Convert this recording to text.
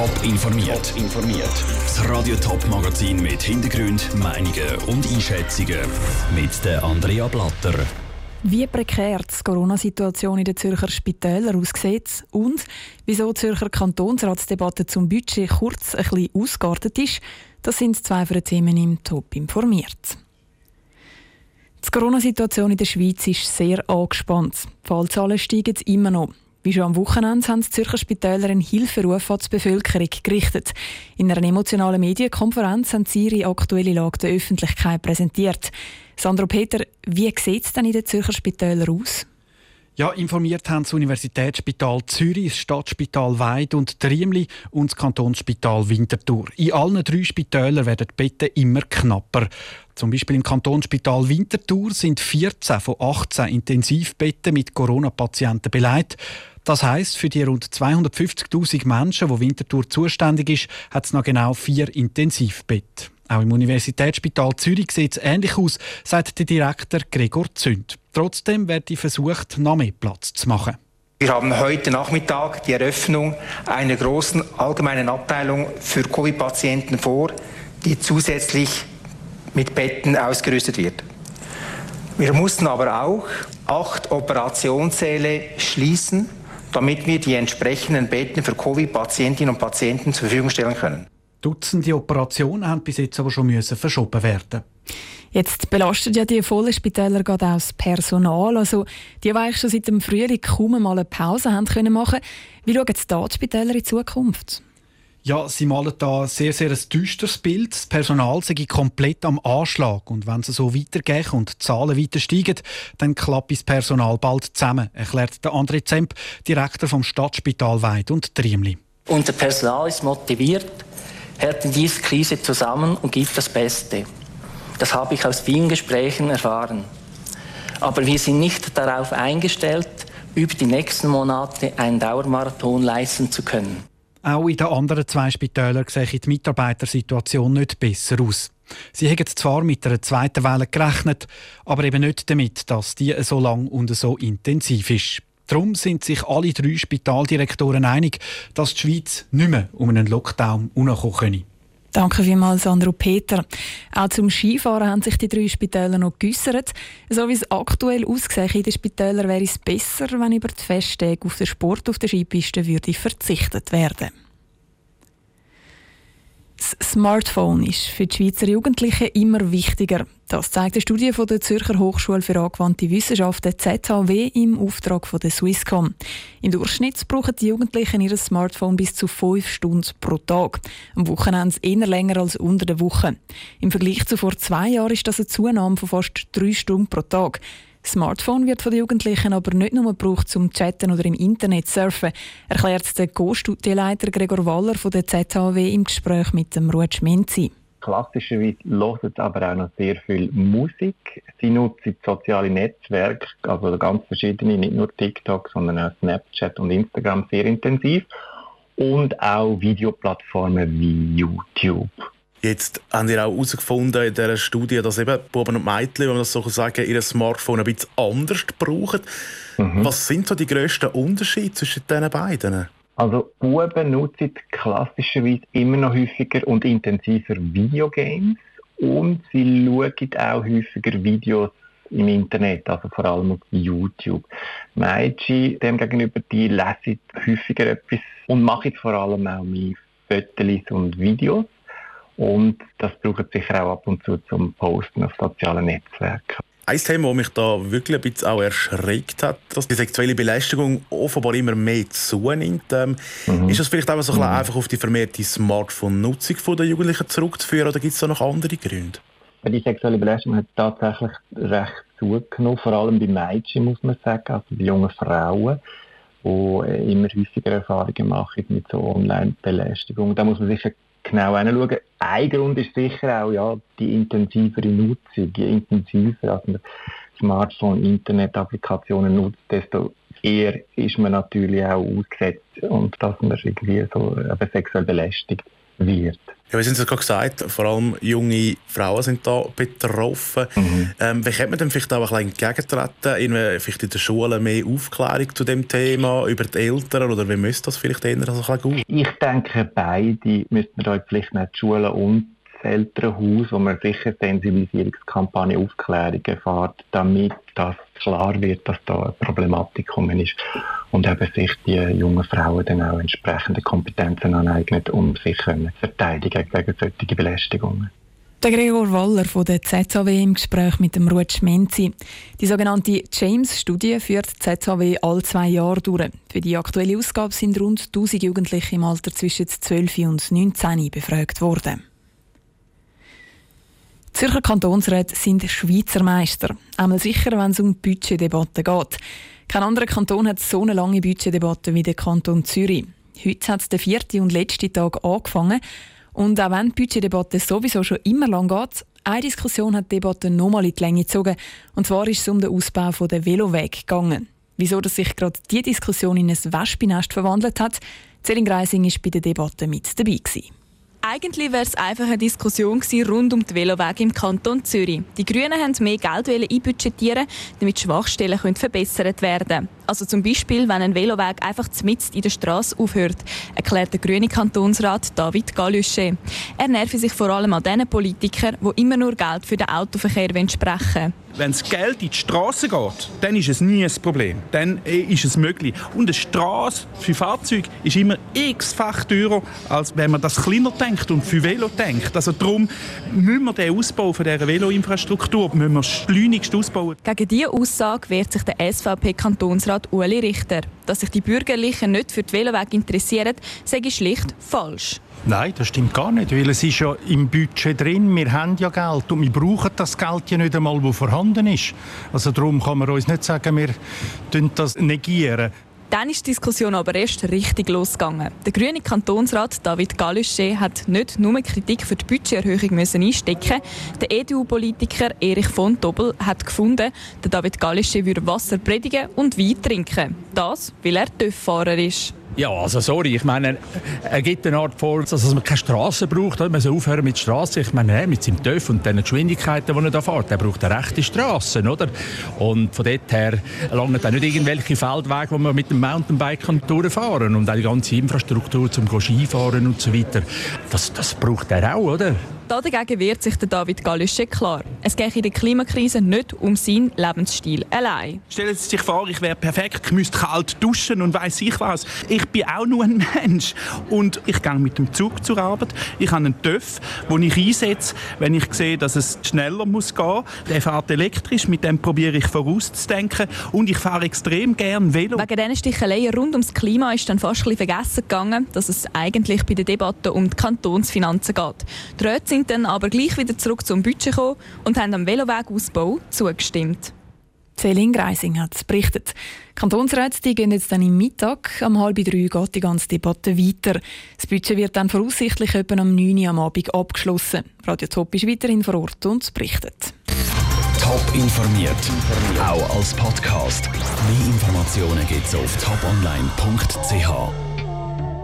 Top informiert. informiert. Das Radio Top Magazin mit Hintergrund, Meinungen und Einschätzungen mit der Andrea Blatter. Wie prekär die Corona-Situation in den Zürcher Spitälern aussieht und wieso die Zürcher Kantonsratsdebatte zum Budget kurz ein bisschen ausgeartet ist, das sind zwei für Themen im Top informiert. Die Corona-Situation in der Schweiz ist sehr angespannt. Die Fallzahlen steigen immer noch. Wie schon am Wochenende haben die Zürcher Spitäler einen Hilferuf an die Bevölkerung gerichtet. In einer emotionalen Medienkonferenz haben sie ihre aktuelle Lage der Öffentlichkeit präsentiert. Sandro Peter, wie sieht es denn in den Zürcher Spitälern aus? Ja, informiert haben das Universitätsspital Zürich, das Stadtspital Weid und Triemli und das Kantonsspital Winterthur. In allen drei Spitälern werden die Betten immer knapper. Zum Beispiel im Kantonsspital Winterthur sind 14 von 18 Intensivbetten mit Corona-Patienten beleidigt. Das heißt, für die rund 250.000 Menschen, wo Winterthur zuständig ist, hat es noch genau vier Intensivbetten. Auch im Universitätsspital Zürich sieht es ähnlich aus, sagt der Direktor Gregor Zünd. Trotzdem wird versucht, noch mehr Platz zu machen. Wir haben heute Nachmittag die Eröffnung einer großen allgemeinen Abteilung für Covid-Patienten vor, die zusätzlich mit Betten ausgerüstet wird. Wir mussten aber auch acht Operationssäle schließen, damit wir die entsprechenden Betten für Covid-Patientinnen und Patienten zur Verfügung stellen können. Dutzende Operationen haben bis jetzt aber schon müssen verschoben werden. Jetzt belastet ja die vollen Spitäler gerade auch das Personal. Also die, die schon seit dem Frühling kaum mal eine Pause haben können machen. Wie schauen jetzt da die Spitäler in Zukunft? Ja, sie malen da sehr, sehr ein düsteres Bild. Das Personal sei komplett am Anschlag. Und wenn es so weitergeht und die Zahlen weiter steigen, dann klappt das Personal bald zusammen, erklärt der André Zemp, Direktor vom Stadtspital Weid und Triemli. Unser Personal ist motiviert, hält in dieser Krise zusammen und gibt das Beste. Das habe ich aus vielen Gesprächen erfahren. Aber wir sind nicht darauf eingestellt, über die nächsten Monate einen Dauermarathon leisten zu können. Auch in den anderen zwei Spitälern sieht die Mitarbeitersituation nicht besser aus. Sie haben zwar mit einer zweiten Welle gerechnet, aber eben nicht damit, dass die so lang und so intensiv ist. Darum sind sich alle drei Spitaldirektoren einig, dass die Schweiz nicht mehr um einen Lockdown herumkommen könne. Danke vielmals, Sandro Peter. Auch zum Skifahren haben sich die drei Spitäler noch geäussert. So wie es aktuell aussieht in den Spitälern, wäre es besser, wenn über die Festtage auf den Sport auf der Skipiste würde verzichtet werden das Smartphone ist für die Schweizer Jugendlichen immer wichtiger. Das zeigt eine Studie von der Zürcher Hochschule für angewandte Wissenschaften ZHW im Auftrag von der Swisscom. Im Durchschnitt brauchen die Jugendlichen ihr Smartphone bis zu fünf Stunden pro Tag. Am Wochenende eher länger als unter der Woche. Im Vergleich zu vor zwei Jahren ist das eine Zunahme von fast drei Stunden pro Tag. Smartphone wird von den Jugendlichen aber nicht nur gebraucht zum Chatten oder im Internet surfen, erklärt der Co-Studienleiter Gregor Waller von der ZHW im Gespräch mit dem Ruud Menzi. Klassischerweise hören aber auch noch sehr viel Musik. Sie nutzen soziale Netzwerke, also ganz verschiedene, nicht nur TikTok, sondern auch Snapchat und Instagram sehr intensiv. Und auch Videoplattformen wie YouTube. Jetzt haben wir auch herausgefunden in dieser Studie, dass eben Buben und Mädchen, wenn man das so sagen, ihr Smartphone ein bisschen anders brauchen. Mhm. Was sind so die grössten Unterschiede zwischen diesen beiden? Also Buben nutzen klassischerweise immer noch häufiger und intensiver Videogames und sie schauen auch häufiger Videos im Internet, also vor allem auf YouTube. Mädchen demgegenüber, die lesen häufiger etwas und machen vor allem auch mehr Fotos und Videos. Und das braucht sicher auch ab und zu zum Posten auf sozialen Netzwerken. Ein Thema, das mich da wirklich ein bisschen auch erschreckt hat, dass die sexuelle Belästigung offenbar immer mehr zunimmt. Ähm, mhm. Ist das vielleicht auch so mhm. einfach auf die vermehrte Smartphone-Nutzung der Jugendlichen zurückzuführen oder gibt es da noch andere Gründe? Die sexuelle Belästigung hat tatsächlich recht zugenommen, vor allem bei Mädchen, muss man sagen, also bei jungen Frauen, die immer häufiger Erfahrungen machen mit so Online-Belästigung. Da muss man sicher genau hinschauen. Ein Grund ist sicher auch ja, die intensivere Nutzung. Je intensiver also man Smartphone, Internet-Applikationen nutzt, desto eher ist man natürlich auch ausgesetzt und dass man irgendwie so sexuell belästigt wird. Ja, wir sind es gerade gesagt, vor allem junge Frauen sind da betroffen. Mhm. Ähm, wie könnte man denn vielleicht auch ein bisschen entgegentreten? Ihnen vielleicht in den Schulen mehr Aufklärung zu dem Thema, über die Eltern oder wie müsste das vielleicht eher so ein bisschen Ich denke, beide müssten da vielleicht nicht die Schulen und Elternhaus, wo man sicher Sensibilisierungskampagne, Aufklärung erfährt, damit das klar wird, dass da eine Problematik gekommen ist und eben sich die jungen Frauen dann auch entsprechende Kompetenzen aneignen, um sich zu verteidigen gegen solche Belästigungen. Der Gregor Waller von der ZHW im Gespräch mit dem Ruth Menzi. Die sogenannte James-Studie führt die ZHW alle zwei Jahre durch. Für die aktuelle Ausgabe sind rund 1000 Jugendliche im Alter zwischen 12 und 19 befragt worden. Zürcher Kantonsräte sind Schweizer Meister. Einmal sicher, wenn es um Budgetdebatten geht. Kein anderer Kanton hat so eine lange Budgetdebatte wie der Kanton Zürich. Heute hat der vierte und letzte Tag angefangen. Und auch wenn die Budgetdebatte sowieso schon immer lang geht, eine Diskussion hat die Debatte nochmal in die Länge gezogen. Und zwar ist es um den Ausbau der Veloweg gegangen. Wieso dass sich gerade diese Diskussion in ein Wespennest verwandelt hat, Celine Greising war bei der Debatte mit dabei. Gewesen. Eigentlich wäre es einfach eine Diskussion rund um die Velowege im Kanton Zürich. Die Grünen haben mehr Geld einbudgetieren, damit Schwachstellen verbessert werden können. Also zum Beispiel, wenn ein Veloweg einfach mitten in der Straße aufhört, erklärt der grüne Kantonsrat David Galüsche. Er nervt sich vor allem an den Politikern, die immer nur Geld für den Autoverkehr sprechen wollen. Wenn das Geld in die Straße geht, dann ist es nie ein Problem. Dann äh, ist es möglich. Und eine Straße für Fahrzeuge ist immer x-fach teurer, als wenn man das kleiner denkt und für Velo denkt. Also darum müssen wir den Ausbau von dieser Veloinfrastruktur müssen wir schleunigst ausbauen. Gegen diese Aussage wehrt sich der SVP-Kantonsrat Uli Richter. Dass sich die Bürgerlichen nicht für die Velowege interessieren, sage ich schlicht falsch. Nein, das stimmt gar nicht, weil es ist ja im Budget drin, wir haben ja Geld und wir brauchen das Geld ja nicht einmal, das vorhanden ist. Also darum kann man uns nicht sagen, wir das negieren. Dann ist die Diskussion aber erst richtig losgegangen. Der grüne Kantonsrat David Galuschet hat nicht nur Kritik für die Budgeterhöhung müssen einstecken. Der EDU-Politiker Erich von Dobbel hat gefunden, der David Galuschet würde Wasser predigen und Wein trinken. Das, weil er TÜV-Fahrer ist. Ja, also sorry, ich meine, er gibt eine Art vor, dass man keine Straße braucht, man soll aufhören mit Straße. Ich meine, mit seinem TÜV und den Geschwindigkeiten, die er da fährt, er braucht eine rechte Straße, oder? Und von dort her langen dann nicht irgendwelche Feldwege, wo man mit dem Mountainbike kann durchfahren und auch die ganze Infrastruktur zum Skifahren und so weiter. Das, das braucht er auch, oder? Dagegen wehrt sich der David Gallische klar. Es geht in der Klimakrise nicht um seinen Lebensstil allein. Stellen Sie sich vor, ich wäre perfekt, ich müsste kalt duschen und weiß ich was. Ich bin auch nur ein Mensch. Und ich gehe mit dem Zug zur Arbeit. Ich habe einen TÜV, den ich einsetze, wenn ich sehe, dass es schneller muss gehen. Der fährt elektrisch, mit dem probiere ich vorauszudenken. Und ich fahre extrem gern Velo. Wegen diesen Sticheleien rund ums Klima ist dann fast ein vergessen gegangen, dass es eigentlich bei der Debatte um die Kantonsfinanzen geht. Die sind dann aber gleich wieder zurück zum Budget gekommen und haben am Velowegausbau zugestimmt. Céline Greising hat berichtet. Kantonsräte gehen jetzt dann im Mittag. Am halb drei geht die ganze Debatte weiter. Das Budget wird dann voraussichtlich etwa am 9 Uhr am Abend abgeschlossen. Radio Top ist weiterhin vor Ort und berichtet. Top informiert, auch als Podcast. Mehr Informationen gibt es auf toponline.ch.